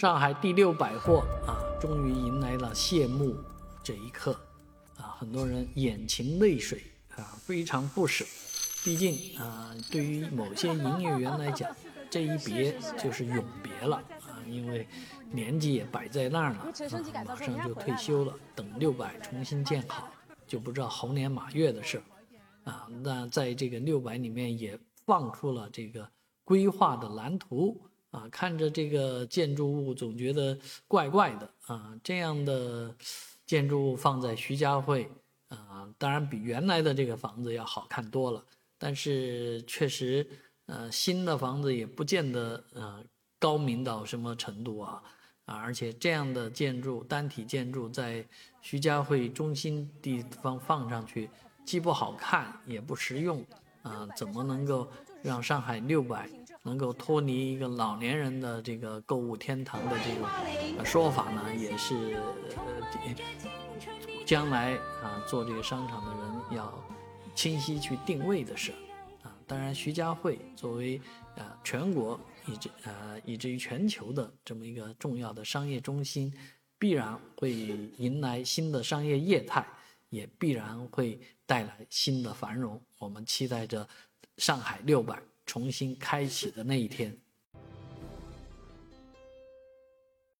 上海第六百货啊，终于迎来了谢幕这一刻，啊，很多人眼噙泪水啊，非常不舍。毕竟啊，对于某些营业员来讲，这一别就是永别了啊，因为年纪也摆在那儿了，马上就退休了，等六百重新建好，就不知道猴年马月的事啊。那在这个六百里面也放出了这个规划的蓝图。啊，看着这个建筑物总觉得怪怪的啊。这样的建筑物放在徐家汇啊，当然比原来的这个房子要好看多了。但是确实，呃，新的房子也不见得呃高明到什么程度啊啊！而且这样的建筑单体建筑在徐家汇中心地方放上去，既不好看也不实用啊，怎么能够让上海六百？能够脱离一个老年人的这个购物天堂的这种说法呢，也是呃，将来啊做这个商场的人要清晰去定位的事啊。当然，徐家汇作为啊全国以至啊以至于全球的这么一个重要的商业中心，必然会迎来新的商业业态，也必然会带来新的繁荣。我们期待着上海六百。重新开启的那一天。